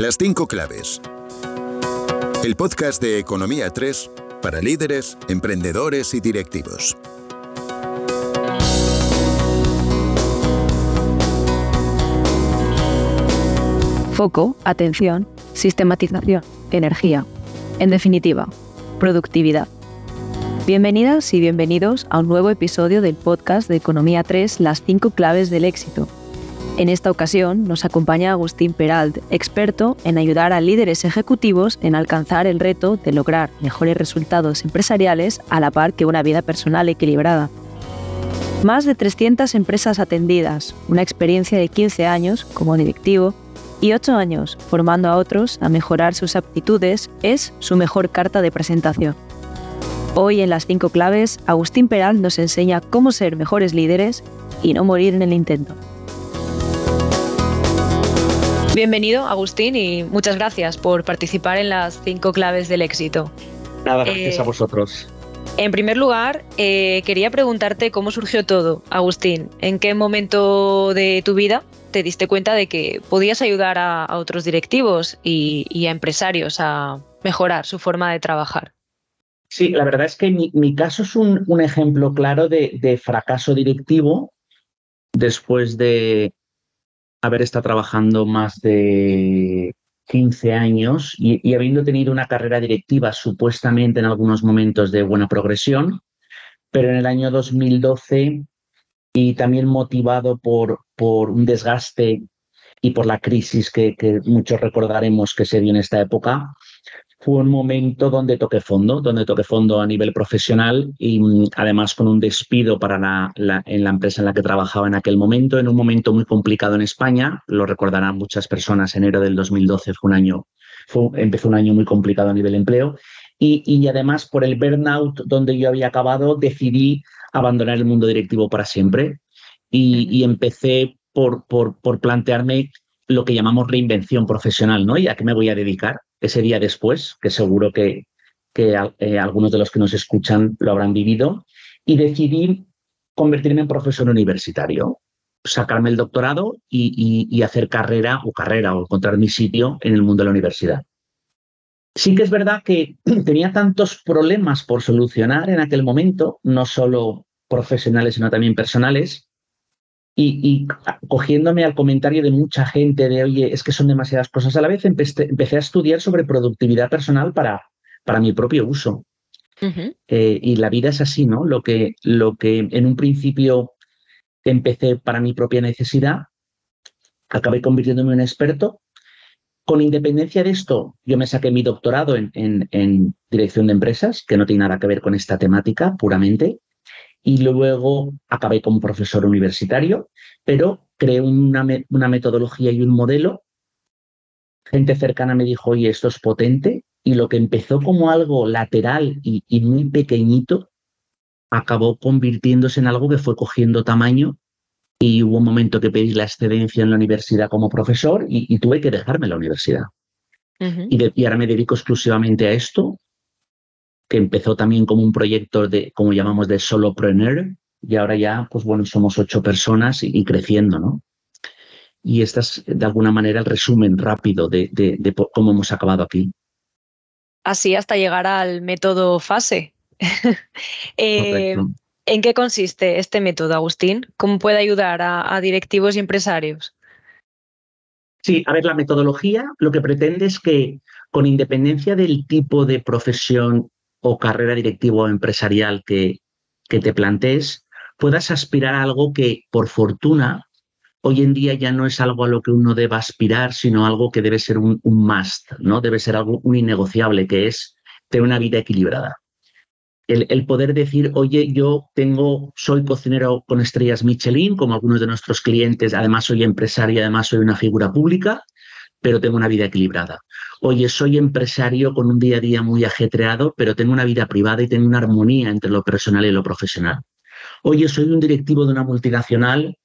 Las cinco claves. El podcast de Economía 3 para líderes, emprendedores y directivos. Foco, atención, sistematización, energía. En definitiva, productividad. Bienvenidas y bienvenidos a un nuevo episodio del podcast de Economía 3, Las cinco claves del éxito en esta ocasión nos acompaña Agustín Peralt, experto en ayudar a líderes ejecutivos en alcanzar el reto de lograr mejores resultados empresariales a la par que una vida personal equilibrada. Más de 300 empresas atendidas, una experiencia de 15 años como directivo y 8 años formando a otros a mejorar sus aptitudes es su mejor carta de presentación. Hoy en las 5 claves, Agustín Peralt nos enseña cómo ser mejores líderes y no morir en el intento. Bienvenido, Agustín, y muchas gracias por participar en las cinco claves del éxito. Nada, gracias a eh, vosotros. En primer lugar, eh, quería preguntarte cómo surgió todo, Agustín. ¿En qué momento de tu vida te diste cuenta de que podías ayudar a, otros directivos y, a empresarios a mejorar su forma de trabajar? Sí, la verdad es que mi, caso es un, ejemplo claro de, fracaso directivo después de, haber estado trabajando más de 15 años y, habiendo tenido una carrera directiva supuestamente en algunos momentos de buena progresión, pero en el año 2012 y también motivado por, por un desgaste y por la crisis que, que, muchos recordaremos que se dio en esta época, fue un momento donde toqué fondo, donde toqué fondo a nivel profesional y mm, además con un despido para la, en la empresa en la que trabajaba en aquel momento, en un momento muy complicado en España, lo recordarán muchas personas, enero del 2012 fue un año, fue, empezó un año muy complicado a nivel empleo. Y, y además por el burnout donde yo había acabado decidí abandonar el mundo directivo para siempre. Y, y empecé por, por, por plantearme lo que llamamos reinvención profesional, ¿no? ¿Y a qué me voy a dedicar ese día después? Que seguro que, eh, algunos de los que nos escuchan lo habrán vivido. Y decidí convertirme en profesor universitario, sacarme el doctorado y, hacer carrera o carrera o encontrar mi sitio en el mundo de la universidad. Sí que es verdad que tenía tantos problemas por solucionar en aquel momento, no solo profesionales, sino también personales, y, cogiéndome al comentario de mucha gente de, oye, es que son demasiadas cosas a la vez, empecé, a estudiar sobre productividad personal para, para mi propio uso. Eh, y la vida es así, ¿no? Lo que, lo que en un principio empecé para mi propia necesidad, acabé convirtiéndome en un experto. Con independencia de esto, yo me saqué mi doctorado en, en dirección de empresas, que no tiene nada que ver con esta temática puramente y luego acabé como profesor universitario, pero creé una, una metodología y un modelo. Gente cercana me dijo, oye, esto es potente, y lo que empezó como algo lateral y, muy pequeñito, acabó convirtiéndose en algo que fue cogiendo tamaño y hubo un momento que pedí la excedencia en la universidad como profesor y, tuve que dejarme la universidad. y, y, ahora me dedico exclusivamente a esto que empezó también como un proyecto de, como llamamos, de solopreneur, y ahora ya, pues bueno, somos ocho personas y, creciendo, ¿no? Y este es, de alguna manera, el resumen rápido de, de, cómo hemos acabado aquí. Así hasta llegar al método FASE. Eh, ¿En qué consiste este método, Agustín? ¿Cómo puede ayudar a, a directivos y empresarios? Sí, a ver, la metodología lo que pretende es que, con independencia del tipo de profesión o carrera directiva o empresarial que, que te plantees, puedas aspirar a algo que, por fortuna, hoy en día ya no es algo a lo que uno deba aspirar, sino algo que debe ser un, un must, ¿no? Debe ser algo muy innegociable, que es tener una vida equilibrada. El, el, poder decir, oye, yo tengo, soy cocinero con estrellas Michelin, como algunos de nuestros clientes, además soy empresario, además soy una figura pública, pero tengo una vida equilibrada. Oye, soy empresario con un día a día muy ajetreado, pero tengo una vida privada y tengo una armonía entre lo personal y lo profesional. Oye, soy un directivo de una multinacional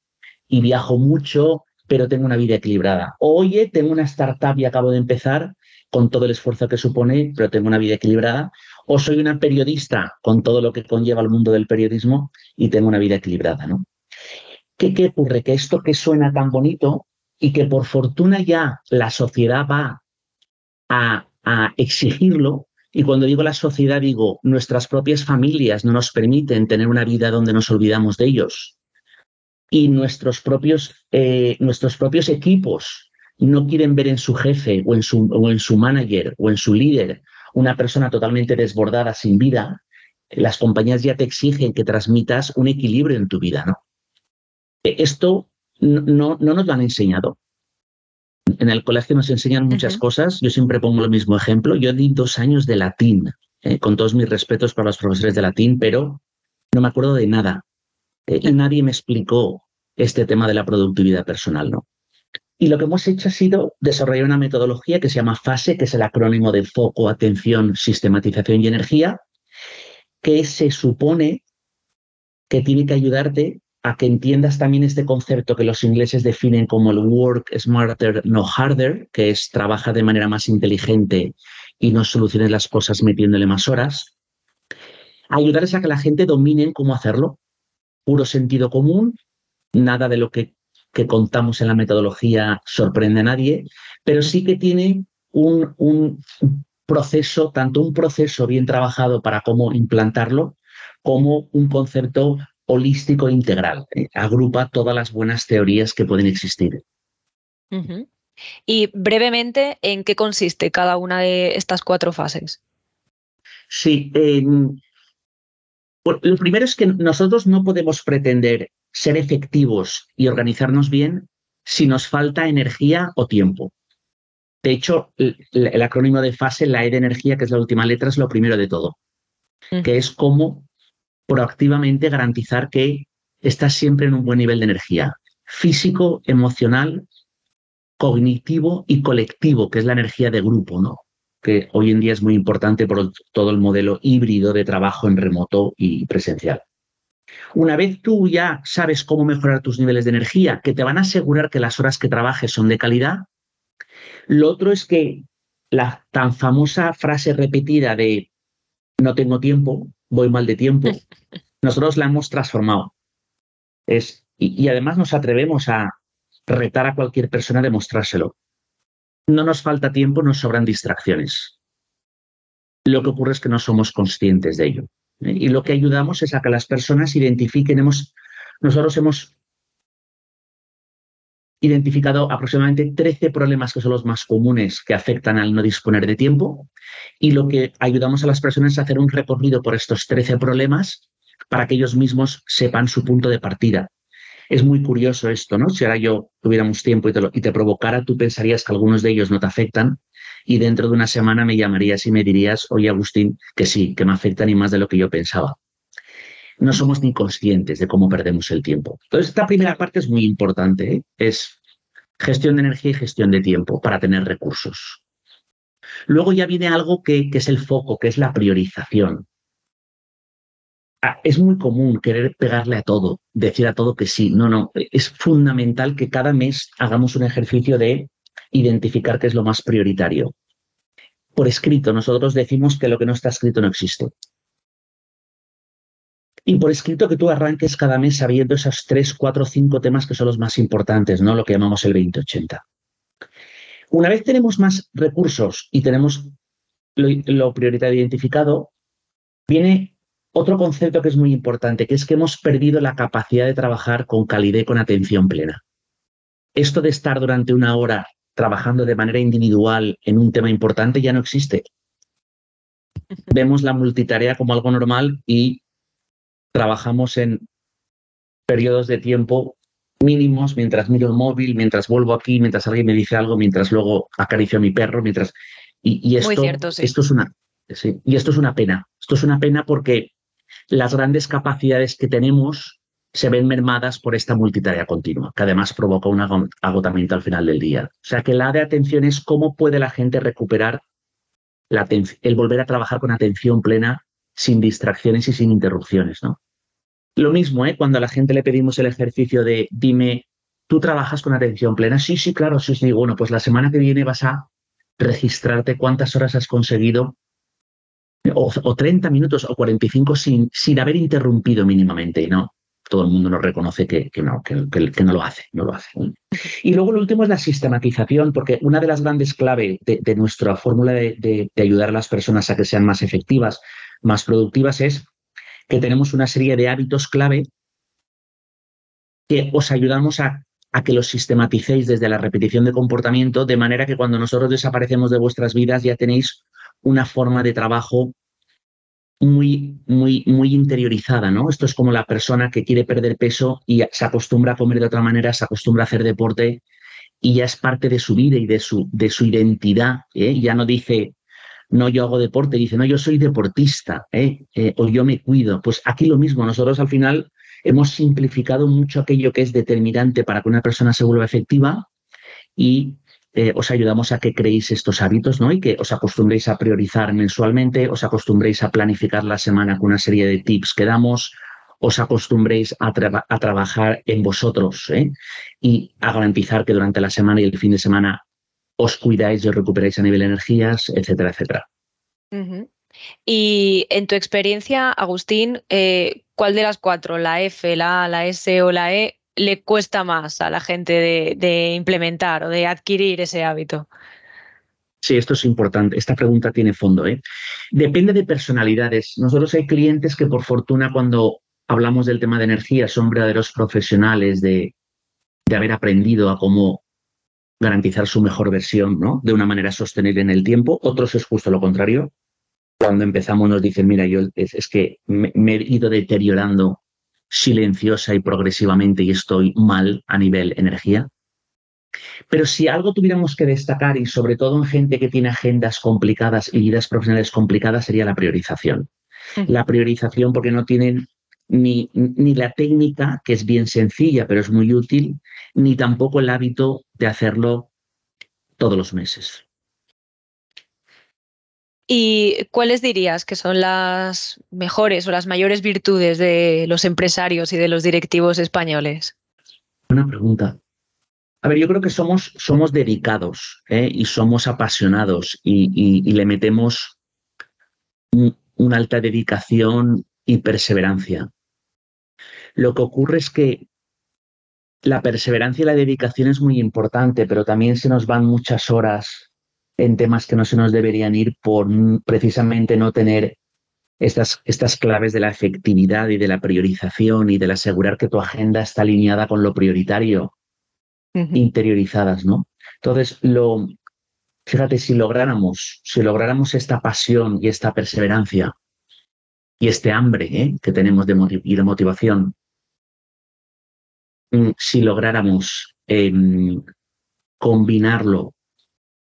y viajo mucho, pero tengo una vida equilibrada. Oye, tengo una startup y acabo de empezar con todo el esfuerzo que supone, pero tengo una vida equilibrada. O soy una periodista con todo lo que conlleva el mundo del periodismo y tengo una vida equilibrada, ¿no? ¿Qué, qué ocurre? Que esto que suena tan bonito y que por fortuna ya la sociedad va a, exigirlo. Y cuando digo la sociedad, digo, nuestras propias familias no nos permiten tener una vida donde nos olvidamos de ellos. Y nuestros propios, eh, nuestros propios equipos no quieren ver en su jefe o en su, o en su manager o en su líder una persona totalmente desbordada, sin vida, las compañías ya te exigen que transmitas un equilibrio en tu vida, ¿no? Esto no, no nos lo han enseñado. En el colegio nos enseñan muchas cosas. Yo siempre pongo el mismo ejemplo. Yo di dos años de latín, eh, con todos mis respetos para los profesores de latín, pero no me acuerdo de nada. Eh, y nadie me explicó este tema de la productividad personal, ¿no? Y lo que hemos hecho ha sido desarrollar una metodología que se llama FASE, que es el acrónimo de foco, atención, sistematización y energía, que se supone que tiene que ayudarte a que entiendas también este concepto que los ingleses definen como el work smarter, no harder, que es trabaja de manera más inteligente y no soluciones las cosas metiéndole más horas. Ayudarles a que la gente dominen cómo hacerlo. Puro sentido común, nada de lo que, que contamos en la metodología sorprende a nadie, pero sí que tiene un, un proceso, tanto un proceso bien trabajado para cómo implantarlo, como un concepto holístico integral. Eh, agrupa todas las buenas teorías que pueden existir. Y brevemente, ¿en qué consiste cada una de estas cuatro fases? Sí, lo primero es que nosotros no podemos pretender ser efectivos y organizarnos bien si nos falta energía o tiempo. De hecho, el, acrónimo de fase, la E de energía, que es la última letra, es lo primero de todo, que es cómo proactivamente garantizar que estás siempre en un buen nivel de energía físico, emocional, cognitivo y colectivo, que es la energía de grupo, ¿no? que hoy en día es muy importante por todo el modelo híbrido de trabajo en remoto y presencial. Una vez tú ya sabes cómo mejorar tus niveles de energía, que te van a asegurar que las horas que trabajes son de calidad, lo otro es que la tan famosa frase repetida de no tengo tiempo, voy mal de tiempo, nosotros la hemos transformado. Es, y, además nos atrevemos a retar a cualquier persona a demostrárselo. No nos falta tiempo, nos sobran distracciones. Lo que ocurre es que no somos conscientes de ello. ¿eh? Y lo que ayudamos es a que las personas identifiquen, hemos, nosotros hemos identificado aproximadamente 13 problemas que son los más comunes que afectan al no disponer de tiempo y lo que ayudamos a las personas es hacer un recorrido por estos 13 problemas para que ellos mismos sepan su punto de partida. Es muy curioso esto, ¿no? Si ahora yo tuviéramos tiempo y te, te provocara, tú pensarías que algunos de ellos no te afectan y dentro de una semana me llamarías y me dirías, oye Agustín, que sí, que me afectan y más de lo que yo pensaba no somos ni conscientes de cómo perdemos el tiempo. Entonces, esta primera parte es muy importante, ¿eh? es gestión de energía y gestión de tiempo para tener recursos. Luego ya viene algo que, que es el foco, que es la priorización. Ah, es muy común querer pegarle a todo, decir a todo que sí. No, no, es fundamental que cada mes hagamos un ejercicio de identificar qué es lo más prioritario. Por escrito, nosotros decimos que lo que no está escrito no existe y por escrito que tú arranques cada mes sabiendo esos tres, cuatro, cinco temas que son los más importantes, ¿no? Lo que llamamos el 2080. Una vez tenemos más recursos y tenemos lo, prioritario identificado, viene otro concepto que es muy importante, que es que hemos perdido la capacidad de trabajar con calidad y con atención plena. Esto de estar durante una hora trabajando de manera individual en un tema importante ya no existe. Vemos la multitarea como algo normal y trabajamos en periodos de tiempo mínimos, mientras miro el móvil, mientras vuelvo aquí, mientras alguien me dice algo, mientras luego acaricio a mi perro, mientras... Y, esto, esto, es una, y esto es una pena. Esto es una pena porque las grandes capacidades que tenemos se ven mermadas por esta multitarea continua, que además provoca un agotamiento al final del día. O sea que la de atención es cómo puede la gente recuperar la el volver a trabajar con atención plena, sin distracciones y sin interrupciones, ¿no? Lo mismo, ¿eh? cuando a la gente le pedimos el ejercicio de dime, ¿tú trabajas con atención plena? Sí, sí, claro, sí, sí. Bueno, pues la semana que viene vas a registrarte cuántas horas has conseguido, o, 30 minutos o 45 sin, sin haber interrumpido mínimamente, ¿no? todo el mundo nos reconoce que, no, que, no lo hace, no lo hace. Y luego lo último es la sistematización, porque una de las grandes claves de, nuestra fórmula de, ayudar a las personas a que sean más efectivas, más productivas, es que tenemos una serie de hábitos clave que os ayudamos a, que los sistematicéis desde la repetición de comportamiento, de manera que cuando nosotros desaparecemos de vuestras vidas ya tenéis una forma de trabajo muy, muy, muy interiorizada, ¿no? Esto es como la persona que quiere perder peso y se acostumbra a comer de otra manera, se acostumbra a hacer deporte y ya es parte de su vida y de su, de su identidad. ¿eh? Ya no dice, no, yo hago deporte, dice, no, yo soy deportista ¿eh? Eh, o yo me cuido. Pues aquí lo mismo, nosotros al final hemos simplificado mucho aquello que es determinante para que una persona se vuelva efectiva y eh, os ayudamos a que creéis estos hábitos, ¿no? Y que os acostumbréis a priorizar mensualmente, os acostumbréis a planificar la semana con una serie de tips que damos, os acostumbréis a, trabajar en vosotros y a garantizar que durante la semana y el fin de semana os cuidáis y os recuperáis a nivel de energías, etcétera, etcétera. Y en tu experiencia, Agustín, eh, ¿cuál de las cuatro, la F, la A, la S o la E, le cuesta más a la gente de, implementar o de adquirir ese hábito? Sí, esto es importante. Esta pregunta tiene fondo. ¿eh? Depende de personalidades. Nosotros hay clientes que por fortuna cuando hablamos del tema de energía son verdaderos profesionales de, de haber aprendido a cómo garantizar su mejor versión ¿no? de una manera sostenible en el tiempo. Otros es justo lo contrario. Cuando empezamos nos dicen, mira, yo es, que me, he ido deteriorando silenciosa y progresivamente y estoy mal a nivel energía. Pero si algo tuviéramos que destacar, y sobre todo en gente que tiene agendas complicadas y vidas profesionales complicadas, sería la priorización. La priorización porque no tienen ni, ni, la técnica, que es bien sencilla, pero es muy útil, ni tampoco el hábito de hacerlo todos los meses. ¿Y cuáles dirías que son las mejores o las mayores virtudes de los empresarios y de los directivos españoles? Buena pregunta. A ver, yo creo que somos, somos dedicados ¿eh? y somos apasionados y, le metemos una alta dedicación y perseverancia. Lo que ocurre es que la perseverancia y la dedicación es muy importante, pero también se nos van muchas horas en temas que no se nos deberían ir por precisamente no tener estas, estas claves de la efectividad y de la priorización y del asegurar que tu agenda está alineada con lo prioritario, interiorizadas, ¿no? Entonces, lo, fíjate, si lográramos, si lográramos esta pasión y esta perseverancia y este hambre ¿eh? que tenemos de y de motivación, mm, si lográramos em, combinarlo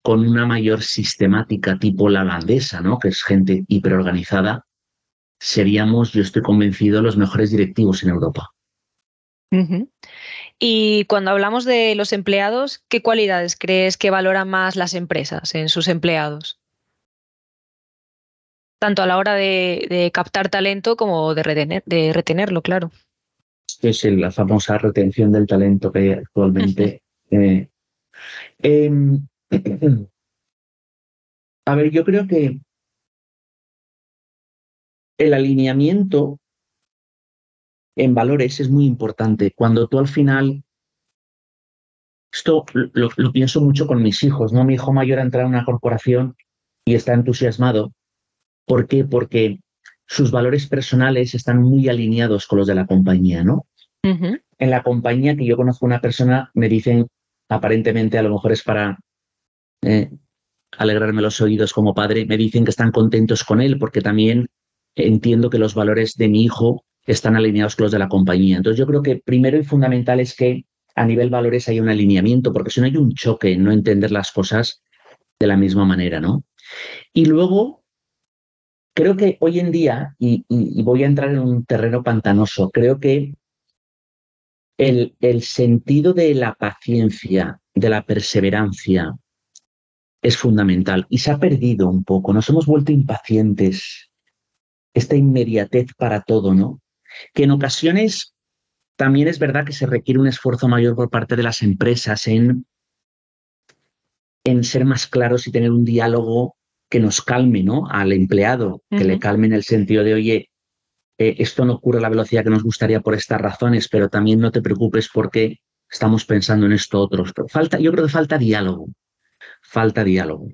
con una mayor sistemática tipo la holandesa, ¿no? que es gente hiperorganizada, seríamos, yo estoy convencido, los mejores directivos en Europa. Y cuando hablamos de los empleados, ¿qué cualidades crees que valoran más las empresas en sus empleados? Tanto a la hora de, captar talento como de, retener, de retenerlo, claro. Es la famosa retención del talento que hay actualmente. Eh, em, a ver, yo creo que el alineamiento en valores es muy importante. Cuando tú al final, esto lo, pienso mucho con mis hijos, ¿no? Mi hijo mayor ha entrado en una corporación y está entusiasmado. ¿Por qué? Porque sus valores personales están muy alineados con los de la compañía, ¿no? En la compañía que yo conozco una persona, me dicen, aparentemente a lo mejor es para eh, alegrarme los oídos como padre, me dicen que están contentos con él porque también entiendo que los valores de mi hijo están alineados con los de la compañía. Entonces yo creo que primero y fundamental es que a nivel valores hay un alineamiento, porque si no hay un choque en no entender las cosas de la misma manera, ¿no? Y luego, creo que hoy en día, y, voy a entrar en un terreno pantanoso, creo que el, el sentido de la paciencia, de la perseverancia, es fundamental y se ha perdido un poco, nos hemos vuelto impacientes, esta inmediatez para todo, ¿no? Que en ocasiones también es verdad que se requiere un esfuerzo mayor por parte de las empresas en, en ser más claros y tener un diálogo que nos calme, ¿no? Al empleado, que le calme en el sentido de, oye, eh, esto no ocurre a la velocidad que nos gustaría por estas razones, pero también no te preocupes porque estamos pensando en esto otros. Pero falta, yo creo que falta diálogo, falta diálogo.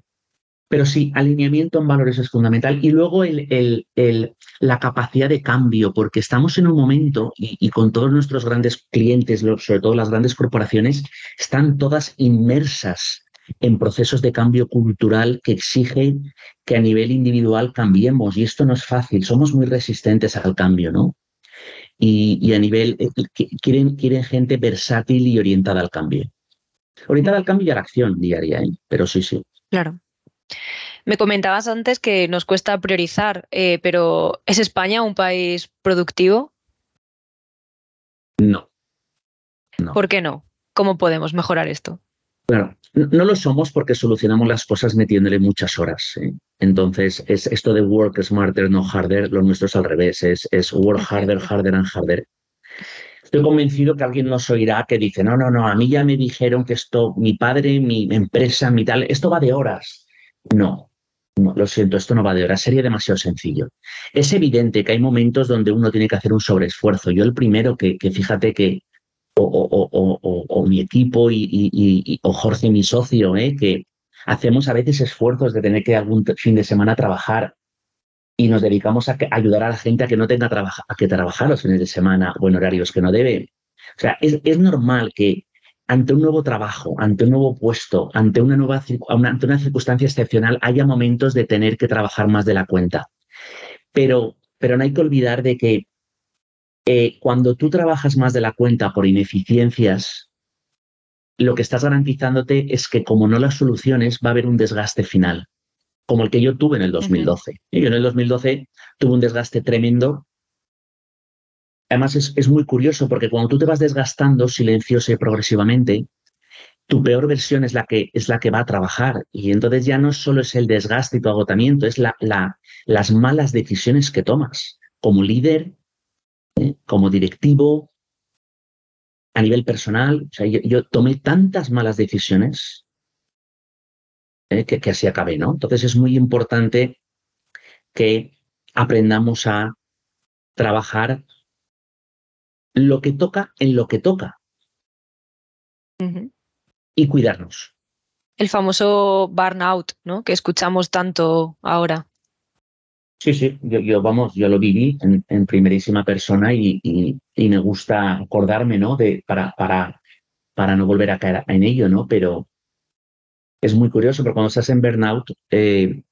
Pero sí, alineamiento en valores es fundamental. Y luego el, el, la capacidad de cambio, porque estamos en un momento, y, con todos nuestros grandes clientes, sobre todo las grandes corporaciones, están todas inmersas en procesos de cambio cultural que exigen que a nivel individual cambiemos. Y esto no es fácil, somos muy resistentes al cambio, ¿no? Y, a nivel, eh, quieren, quieren gente versátil y orientada al cambio. Orientada al cambio y a la acción diaria, ¿eh? pero sí, sí. Claro. Me comentabas antes que nos cuesta priorizar, eh, pero ¿es España un país productivo? No. ¿Por qué no? ¿Cómo podemos mejorar esto? Bueno, no lo somos porque solucionamos las cosas metiéndole muchas horas. ¿eh? Entonces, es esto de work smarter, no harder, lo nuestro es al revés, es, es work harder, harder and harder. Estoy convencido que alguien nos oirá que dice, no, no, no, a mí ya me dijeron que esto, mi padre, mi empresa, mi tal, esto va de horas. No, no, lo siento, esto no va de hora, sería demasiado sencillo. Es evidente que hay momentos donde uno tiene que hacer un sobreesfuerzo. Yo el primero que, fíjate que, o, mi equipo y, o Jorge, mi socio, ¿eh? que hacemos a veces esfuerzos de tener que algún fin de semana trabajar y nos dedicamos a, ayudar a la gente a que no tenga a que trabajar los fines de semana o en horarios que no debe. O sea, es, es normal que ante un nuevo trabajo, ante un nuevo puesto, ante una nueva ante una circunstancia excepcional, haya momentos de tener que trabajar más de la cuenta. Pero, pero no hay que olvidar de que eh, cuando tú trabajas más de la cuenta por ineficiencias, lo que estás garantizándote es que como no las soluciones, va a haber un desgaste final, como el que yo tuve en el 2012. y Yo en el 2012 tuve un desgaste tremendo Además, es, muy curioso porque cuando tú te vas desgastando silencioso y progresivamente, tu peor versión es la que, es la que va a trabajar. Y entonces ya no solo es el desgaste y tu agotamiento, es la, las malas decisiones que tomas como líder, como directivo, a nivel personal. O sea, yo, tomé tantas malas decisiones ¿eh? que, que así acabé, ¿no? Entonces es muy importante que aprendamos a trabajar lo que toca en lo que toca. Y cuidarnos. El famoso burnout, ¿no? Que escuchamos tanto ahora. Sí, sí, yo, vamos, yo lo viví en, primerísima persona y, me gusta acordarme, ¿no? De, para, para, para no volver a caer en ello, ¿no? Pero es muy curioso, pero cuando estás en burnout, eh,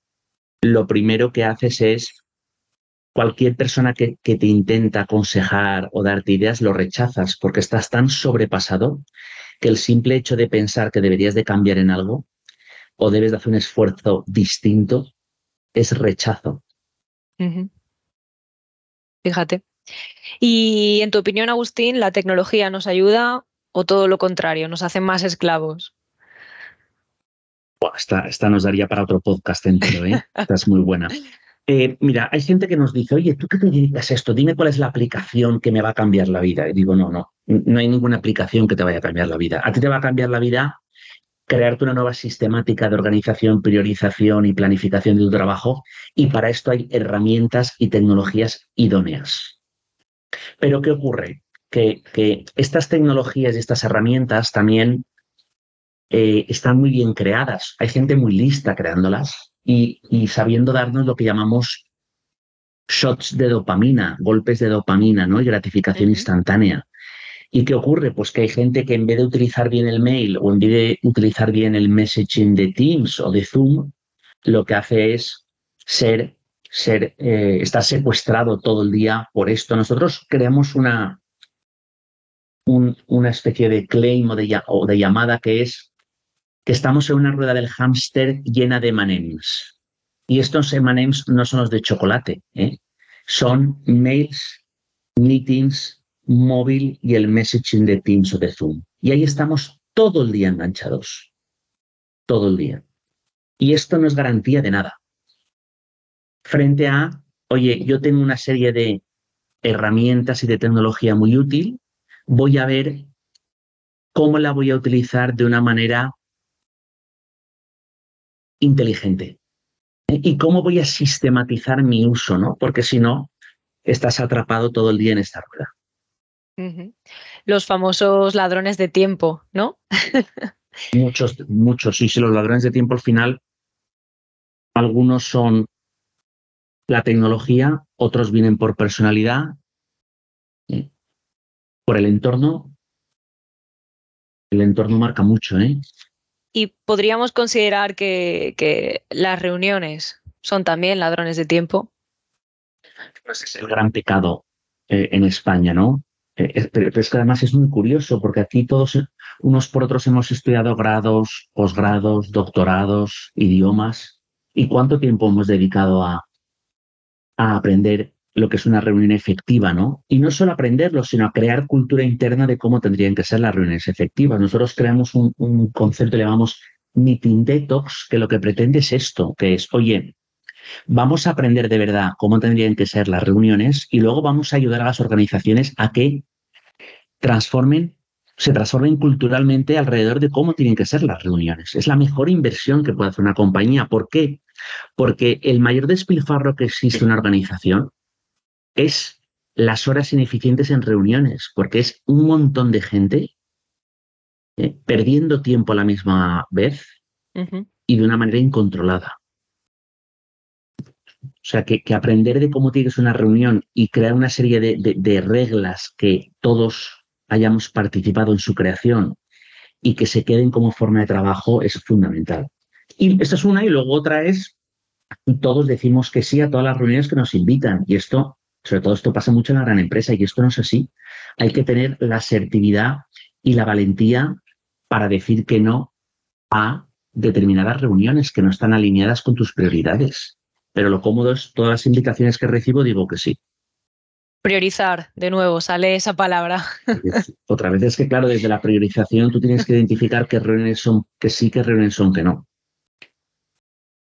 lo primero que haces es cualquier persona que, te intenta aconsejar o darte ideas lo rechazas porque estás tan sobrepasado que el simple hecho de pensar que deberías de cambiar en algo o debes de hacer un esfuerzo distinto es rechazo. Fíjate. Y en tu opinión, Agustín, ¿la tecnología nos ayuda o todo lo contrario, nos hace más esclavos? esta, nos daría para otro podcast entero, ¿eh? esta es muy buena. Eh, mira, hay gente que nos dice, oye, ¿tú qué te dedicas a esto? Dime cuál es la aplicación que me va a cambiar la vida. Y digo, no, no, no hay ninguna aplicación que te vaya a cambiar la vida. A ti te va a cambiar la vida crearte una nueva sistemática de organización, priorización y planificación de tu trabajo. Y para esto hay herramientas y tecnologías idóneas. Pero ¿qué ocurre? Que, estas tecnologías y estas herramientas también eh, están muy bien creadas. Hay gente muy lista creándolas y, sabiendo darnos lo que llamamos shots de dopamina, golpes de dopamina, ¿no? Y gratificación instantánea. ¿Y qué ocurre? Pues que hay gente que en vez de utilizar bien el mail o en vez de utilizar bien el messaging de Teams o de Zoom, lo que hace es ser, ser eh, estar secuestrado todo el día por esto. Nosotros creamos una, una especie de claim o de, llamada que es que estamos en una rueda del hámster llena de manems. Y estos manems no son los de chocolate, ¿eh? son mails, meetings, móvil y el messaging de Teams o de Zoom. Y ahí estamos todo el día enganchados, todo el día. Y esto no es garantía de nada. Frente a, oye, yo tengo una serie de herramientas y de tecnología muy útil, voy a ver cómo la voy a utilizar de una manera inteligente. ¿Y cómo voy a sistematizar mi uso? ¿no? Porque si no, estás atrapado todo el día en esta rueda. Los famosos ladrones de tiempo, ¿no? muchos, muchos. Sí, sí, los ladrones de tiempo al final, algunos son la tecnología, otros vienen por personalidad, ¿eh? por el entorno. El entorno marca mucho, ¿eh? Y podríamos considerar que, las reuniones son también ladrones de tiempo. Pues es el gran pecado eh, en España, ¿no? Eh, pero, es que además es muy curioso porque aquí todos unos por otros hemos estudiado grados, posgrados, doctorados, idiomas. ¿Y cuánto tiempo hemos dedicado a, aprender lo que es una reunión efectiva, ¿no? Y no solo aprenderlo, sino a crear cultura interna de cómo tendrían que ser las reuniones efectivas. Nosotros creamos un, un concepto, le llamamos meeting detox, que lo que pretende es esto, que es, oye, Vamos a aprender de verdad cómo tendrían que ser las reuniones y luego vamos a ayudar a las organizaciones a que transformen, se transformen culturalmente alrededor de cómo tienen que ser las reuniones. Es la mejor inversión que puede hacer una compañía. ¿Por qué? Porque el mayor despilfarro que existe en una organización es las horas ineficientes en reuniones, porque es un montón de gente eh, perdiendo tiempo a la misma vez y de una manera incontrolada. O sea, que, aprender de cómo tienes una reunión y crear una serie de, reglas que todos hayamos participado en su creación y que se queden como forma de trabajo es fundamental. Y esta es una, y luego otra es, todos decimos que sí a todas las reuniones que nos invitan. Y esto, sobre todo esto pasa mucho en la gran empresa, y esto no es así. Hay que tener la asertividad y la valentía para decir que no a determinadas reuniones que no están alineadas con tus prioridades. Pero lo cómodo es todas las invitaciones que recibo digo que sí. Priorizar, de nuevo, sale esa palabra. Otra vez es que, claro, desde la priorización tú tienes que identificar qué reuniones son que sí, qué reuniones son que no.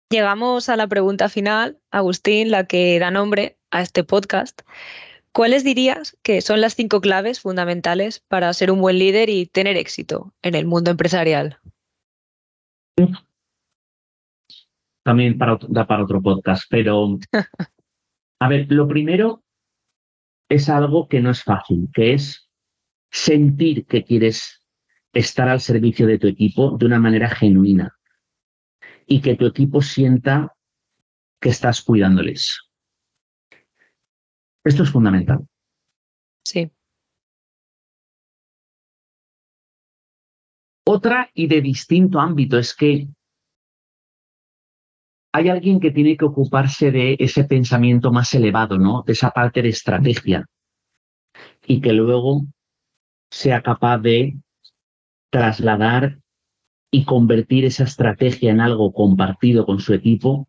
Llegamos a la pregunta final, Agustín, la que da nombre a este podcast. ¿Cuáles dirías que son las cinco claves fundamentales para ser un buen líder y tener éxito en el mundo empresarial? también para, da para otro podcast, pero a ver, lo primero es algo que no es fácil, que es sentir que quieres estar al servicio de tu equipo de una manera genuina y que tu equipo sienta que estás cuidándoles. Esto es fundamental. Sí. Otra y de distinto ámbito es que hay alguien que tiene que ocuparse de ese pensamiento más elevado, ¿no? De esa parte de estrategia. Y que luego sea capaz de trasladar y convertir esa estrategia en algo compartido con su equipo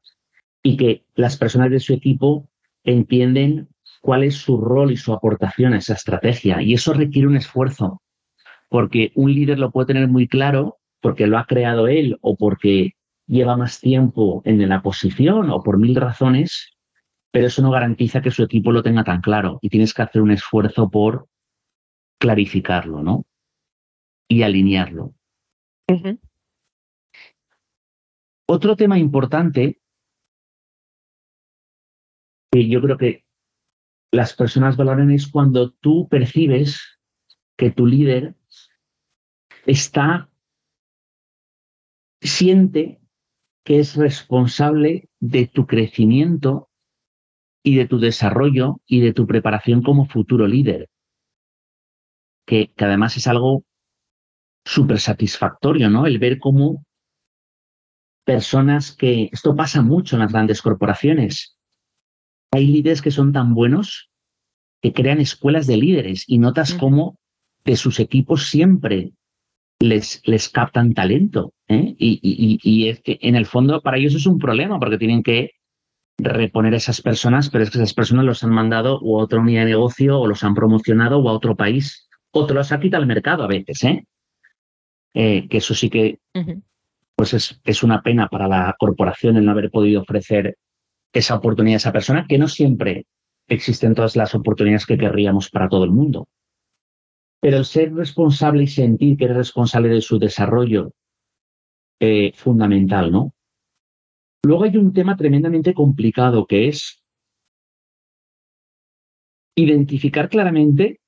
y que las personas de su equipo entienden cuál es su rol y su aportación a esa estrategia. Y eso requiere un esfuerzo, porque un líder lo puede tener muy claro porque lo ha creado él o porque lleva más tiempo en la posición o por mil razones, pero eso no garantiza que su equipo lo tenga tan claro y tienes que hacer un esfuerzo por clarificarlo, ¿no? Y alinearlo. Otro tema importante que yo creo que las personas valoran es cuando tú percibes que tu líder está, siente que es responsable de tu crecimiento y de tu desarrollo y de tu preparación como futuro líder. Que, además es algo súper satisfactorio, ¿no? El ver cómo personas que, esto pasa mucho en las grandes corporaciones, hay líderes que son tan buenos que crean escuelas de líderes y notas cómo de sus equipos siempre les, les captan talento. ¿eh? Y, y, es que en el fondo para ellos es un problema porque tienen que reponer a esas personas, pero es que esas personas los han mandado o a otra unidad de negocio o los han promocionado o a otro país o te los ha quitado el mercado a veces. ¿eh? eh que eso sí que pues es, es una pena para la corporación el no haber podido ofrecer esa oportunidad a esa persona, que no siempre existen todas las oportunidades que querríamos para todo el mundo. Pero el ser responsable y sentir que eres responsable de su desarrollo, eh, fundamental, ¿no? Luego hay un tema tremendamente complicado que es identificar claramente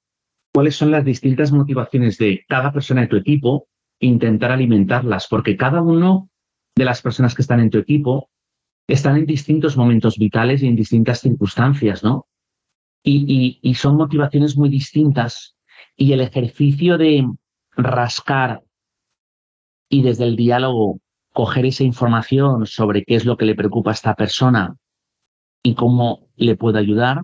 cuáles son las distintas motivaciones de cada persona de tu equipo intentar alimentarlas, porque cada uno de las personas que están en tu equipo están en distintos momentos vitales y en distintas circunstancias, ¿no? Y, son motivaciones muy distintas. Y el ejercicio de rascar y desde el diálogo coger esa información sobre qué es lo que le preocupa a esta persona y cómo le puedo ayudar,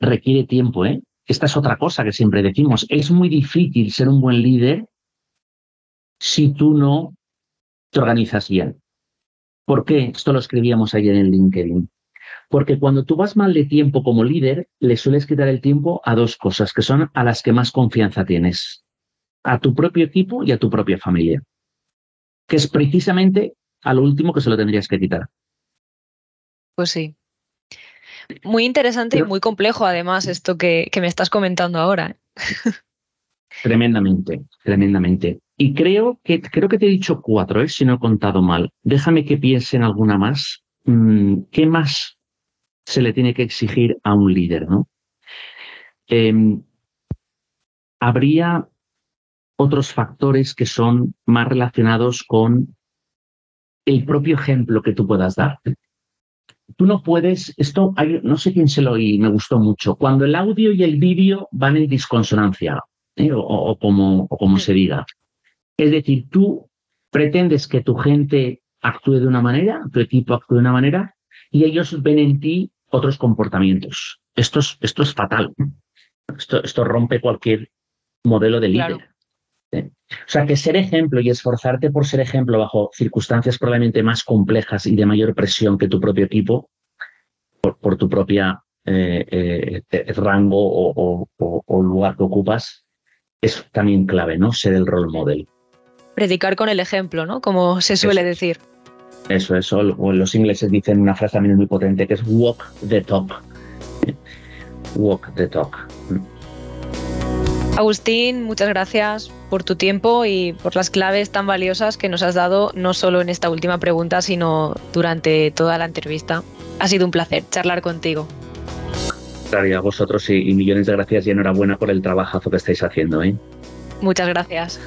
requiere tiempo, ¿eh? Esta es otra cosa que siempre decimos. Es muy difícil ser un buen líder si tú no te organizas bien. ¿Por qué? Esto lo escribíamos ayer en LinkedIn. Porque cuando tú vas mal de tiempo como líder, le sueles quitar el tiempo a dos cosas que son a las que más confianza tienes. A tu propio equipo y a tu propia familia. Que es precisamente a lo último que se lo tendrías que quitar. Pues sí. Muy interesante y muy complejo, además, esto que, me estás comentando ahora. Tremendamente, tremendamente. Y creo que, creo que te he dicho cuatro, ¿eh? si no he contado mal. Déjame que piense en alguna más. Mm, ¿Qué más se le tiene que exigir a un líder? ¿no? Em, habría otros factores que son más relacionados con el propio ejemplo que tú puedas dar tú no puedes, esto no sé quién se lo oí, me gustó mucho, cuando el audio y el vídeo van en disconsonancia, ¿eh? o como se diga. Es decir, tú pretendes que tu gente actúe de una manera, tu equipo actúe de una manera, y ellos ven en ti otros comportamientos. Esto es, esto es fatal. Esto, esto rompe cualquier modelo de líder. O sea, que ser ejemplo y esforzarte por ser ejemplo bajo circunstancias probablemente más complejas y de mayor presión que tu propio equipo, por, tu propia eh, eh, rango o, lugar que ocupas, es también clave, ¿no? Ser el role model. Predicar con el ejemplo, ¿no? Como se suele decir. Eso, eso. O los ingleses dicen una frase también muy potente que es walk the talk. Walk the talk. Agustín, muchas gracias por tu tiempo y por las claves tan valiosas que nos has dado, no solo en esta última pregunta, sino durante toda la entrevista. Ha sido un placer charlar contigo. Claro, a vosotros y, millones de gracias y enhorabuena por el trabajazo que estáis haciendo. ¿eh? Muchas gracias.